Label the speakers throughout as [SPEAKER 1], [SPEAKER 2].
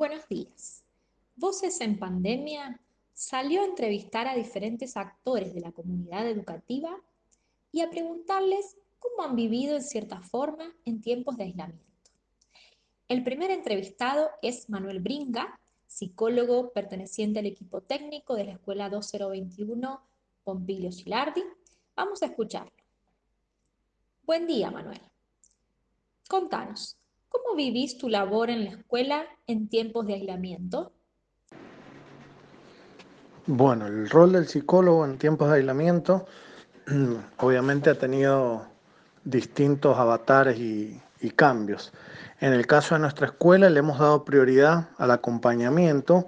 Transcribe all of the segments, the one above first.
[SPEAKER 1] Buenos días. Voces en Pandemia salió a entrevistar a diferentes actores de la comunidad educativa y a preguntarles cómo han vivido en cierta forma en tiempos de aislamiento. El primer entrevistado es Manuel Bringa, psicólogo perteneciente al equipo técnico de la Escuela 2021 Pompilio Gilardi. Vamos a escucharlo. Buen día, Manuel. Contanos, ¿cómo vivís tu labor en la escuela en tiempos de aislamiento?
[SPEAKER 2] Bueno, el rol del psicólogo en tiempos de aislamiento obviamente ha tenido distintos avatares y, cambios. En el caso de nuestra escuela le hemos dado prioridad al acompañamiento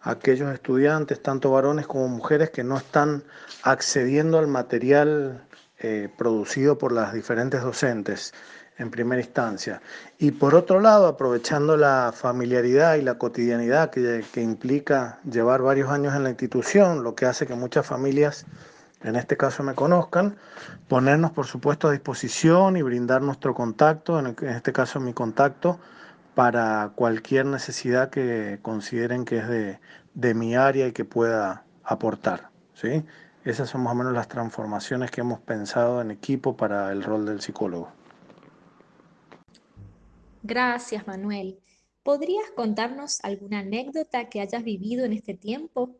[SPEAKER 2] a aquellos estudiantes, tanto varones como mujeres, que no están accediendo al material eh, producido por las diferentes docentes en primera instancia. Y por otro lado, aprovechando la familiaridad y la cotidianidad que, implica llevar varios años en la institución, lo que hace que muchas familias, en este caso me conozcan, ponernos por supuesto a disposición y brindar nuestro contacto, en, este caso mi contacto, para cualquier necesidad que consideren que es de, de mi área y que pueda aportar. ¿sí? Esas son más o menos las transformaciones que hemos pensado en equipo para el rol del psicólogo.
[SPEAKER 1] Gracias, Manuel. ¿Podrías contarnos alguna anécdota que hayas vivido en este tiempo?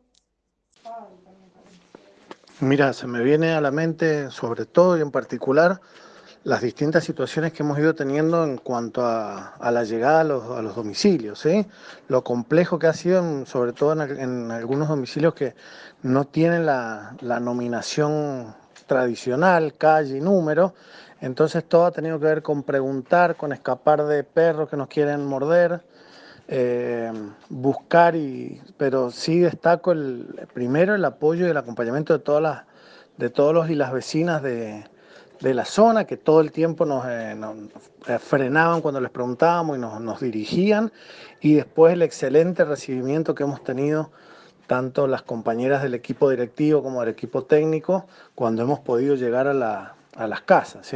[SPEAKER 2] Mira, se me viene a la mente sobre todo y en particular las distintas situaciones que hemos ido teniendo en cuanto a, la llegada a los, domicilios, lo complejo que ha sido, sobre todo en, algunos domicilios que no tienen la nominación tradicional, calle y número, entonces todo ha tenido que ver con preguntar, con escapar de perros que nos quieren morder, eh, buscar, y, pero sí destaco el, primero el apoyo y el acompañamiento de, todas las, de todos los y las vecinas de, la zona que todo el tiempo nos, eh, eh, frenaban cuando les preguntábamos y nos, nos, dirigían. Y después el excelente recibimiento que hemos tenido tanto las compañeras del equipo directivo como del equipo técnico cuando hemos podido llegar a la, a las casas.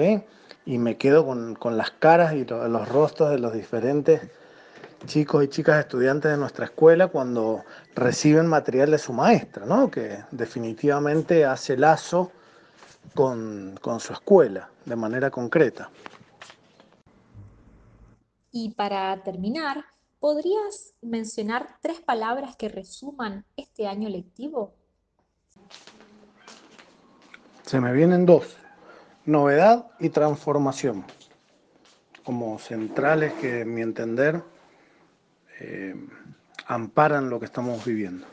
[SPEAKER 2] Y me quedo con, las caras y los rostros de los diferentes chicos y chicas estudiantes de nuestra escuela cuando reciben material de su maestra, ¿no? Que definitivamente hace lazo con su escuela de manera concreta.
[SPEAKER 1] Y para terminar, ¿podrías mencionar tres palabras que resuman este año lectivo?
[SPEAKER 2] Se me vienen dos novedad y transformación como centrales que, en mi entender, eh, amparan lo que estamos viviendo.